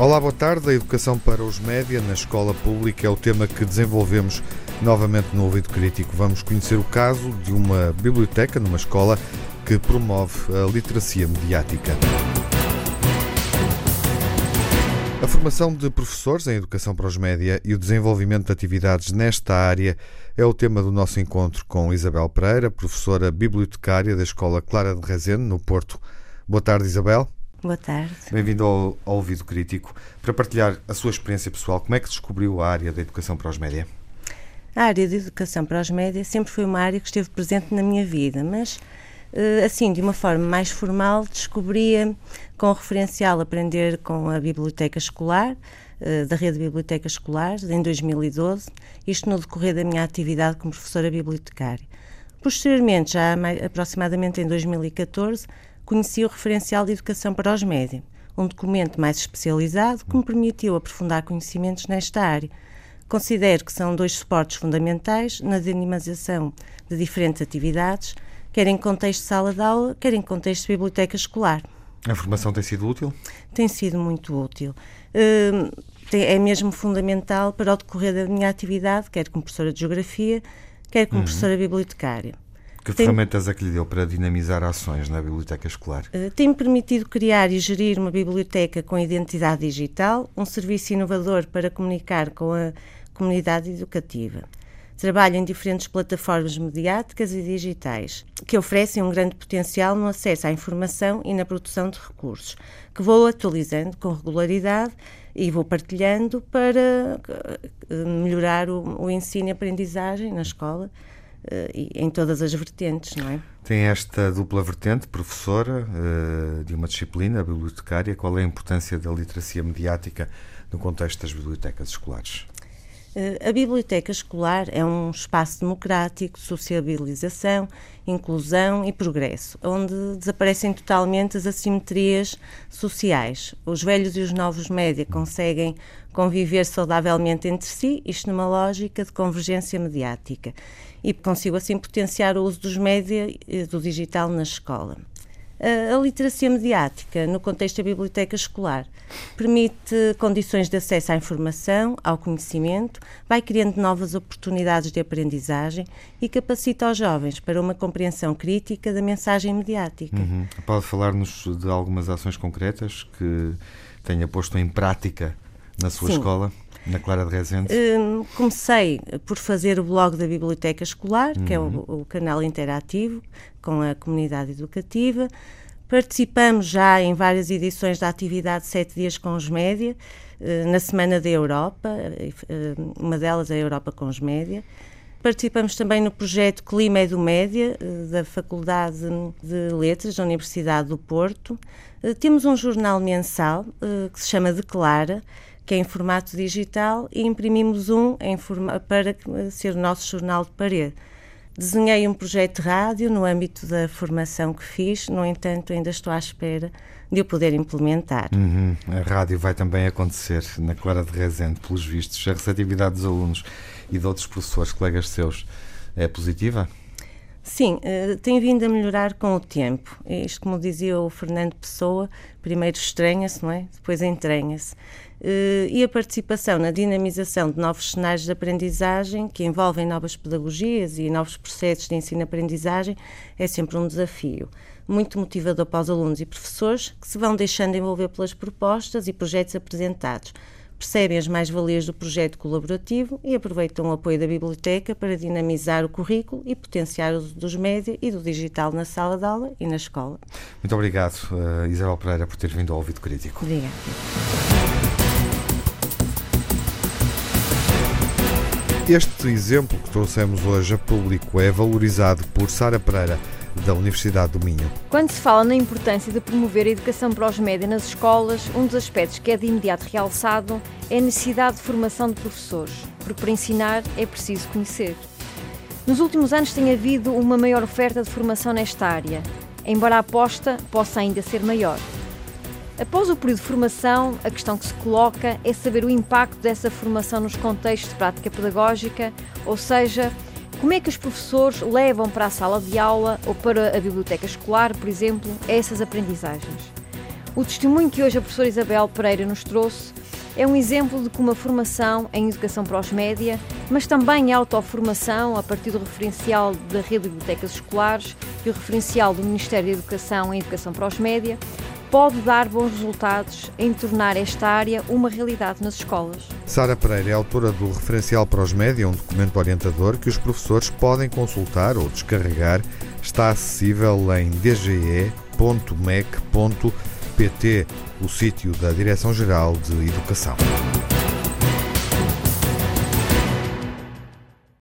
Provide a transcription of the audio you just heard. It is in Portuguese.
Olá, boa tarde. A educação para os média na escola pública é o tema que desenvolvemos novamente no Ouvido Crítico. Vamos conhecer o caso de uma biblioteca numa escola que promove a literacia mediática. A formação de professores em educação para os média e o desenvolvimento de atividades nesta área é o tema do nosso encontro com Isabel Pereira, professora bibliotecária da Escola Clara de Rezende, no Porto. Boa tarde, Isabel. Boa tarde. Bem-vindo ao, ao Ouvido Crítico. Para partilhar a sua experiência pessoal, como é que descobriu a área da educação para os média? A área de educação para os média sempre foi uma área que esteve presente na minha vida, mas eh, assim, de uma forma mais formal, descobria com o referencial Aprender com a Biblioteca Escolar, eh, da Rede Biblioteca Escolar, em 2012, isto no decorrer da minha atividade como professora bibliotecária. Posteriormente, já aproximadamente em 2014, conheci o referencial de educação para os média, um documento mais especializado que me permitiu aprofundar conhecimentos nesta área. Considero que são dois suportes fundamentais na dinamização de diferentes atividades, quer em contexto de sala de aula, quer em contexto de biblioteca escolar. A formação tem sido útil? Tem sido muito útil. Uh, é mesmo fundamental para o decorrer da minha atividade, quer como professora de Geografia, quer como uhum. professora bibliotecária. Que tem, ferramentas é que lhe deu para dinamizar ações na biblioteca escolar? Uh, Tem-me permitido criar e gerir uma biblioteca com identidade digital, um serviço inovador para comunicar com a comunidade educativa. Trabalho em diferentes plataformas mediáticas e digitais, que oferecem um grande potencial no acesso à informação e na produção de recursos, que vou atualizando com regularidade e vou partilhando para eh, melhorar o, o ensino e aprendizagem na escola em todas as vertentes, não é? Tem esta dupla vertente, professora uh, de uma disciplina, bibliotecária. Qual é a importância da literacia mediática no contexto das bibliotecas escolares? Uh, a biblioteca escolar é um espaço democrático de sociabilização, inclusão e progresso, onde desaparecem totalmente as assimetrias sociais. Os velhos e os novos média conseguem conviver saudavelmente entre si, isto numa lógica de convergência mediática e consigo assim potenciar o uso dos média e do digital na escola. A literacia mediática, no contexto da biblioteca escolar, permite condições de acesso à informação, ao conhecimento, vai criando novas oportunidades de aprendizagem e capacita os jovens para uma compreensão crítica da mensagem mediática. Uhum. Pode falar-nos de algumas ações concretas que tenha posto em prática na sua Sim. escola? Na Clara de Rezende? Um, comecei por fazer o blog da Biblioteca Escolar, uhum. que é o, uhum. o, canal interativo com a comunidade educativa. Participamos já em várias edições da atividade Sete Dias com os Média, uh, na Semana da Europa, uh, uma delas é a Europa com os Média. Participamos também no projeto Clima do Média, uh, da Faculdade de Letras da Universidade do Porto. Temos um jornal mensal que se chama Declara, que é em formato digital, e imprimimos um para ser o nosso jornal de parede. Desenhei um projeto de rádio no âmbito da formação que fiz, no entanto, ainda estou à espera de o poder implementar. Uhum. A rádio vai também acontecer na Clara de Rezende, pelos vistos. A receptividade dos alunos e de outros professores, colegas seus, é positiva? Sim, uh, tem vindo a melhorar com o tempo. Isto, como dizia o Fernando Pessoa, primeiro estranha-se, não é? Depois entranha-se. Uh, e a participação na dinamização de novos cenários de aprendizagem que envolvem novas pedagogias e novos processos de ensino-aprendizagem é sempre um desafio. Muito motivador para os alunos e professores que se vão deixando envolver pelas propostas e projetos apresentados percebem as mais-valias do projeto colaborativo e aproveitam o apoio da biblioteca para dinamizar o currículo e potenciar o uso dos média e do digital na sala de aula e na escola. Muito obrigado, uh, Isabel Pereira, por ter vindo ao Ouvido Crítico. Obrigada. Este exemplo que trouxemos hoje a público é valorizado por Sara Pereira da Universidade do Minho. Quando se fala na importância de promover a educação para os média nas escolas, um dos aspectos que é de imediato realçado é a necessidade de formação de professores, porque para ensinar é preciso conhecer. Nos últimos anos tem havido uma maior oferta de formação nesta área, embora a aposta possa ainda ser maior. Após o período de formação, a questão que se coloca é saber o impacto dessa formação nos contextos de prática pedagógica, ou seja, como é que os professores levam para a sala de aula ou para a biblioteca escolar, por exemplo, essas aprendizagens? O testemunho que hoje a professora Isabel Pereira nos trouxe é um exemplo de como a formação em educação para os média, mas também a autoformação a partir do referencial da rede de bibliotecas escolares e o referencial do Ministério da Educação em educação para os média, pode dar bons resultados em tornar esta área uma realidade nas escolas. Sara Pereira é autora do Referencial para os Média, um documento orientador que os professores podem consultar ou descarregar. Está acessível em dge.mec.pt, o sítio da Direção-Geral de Educação.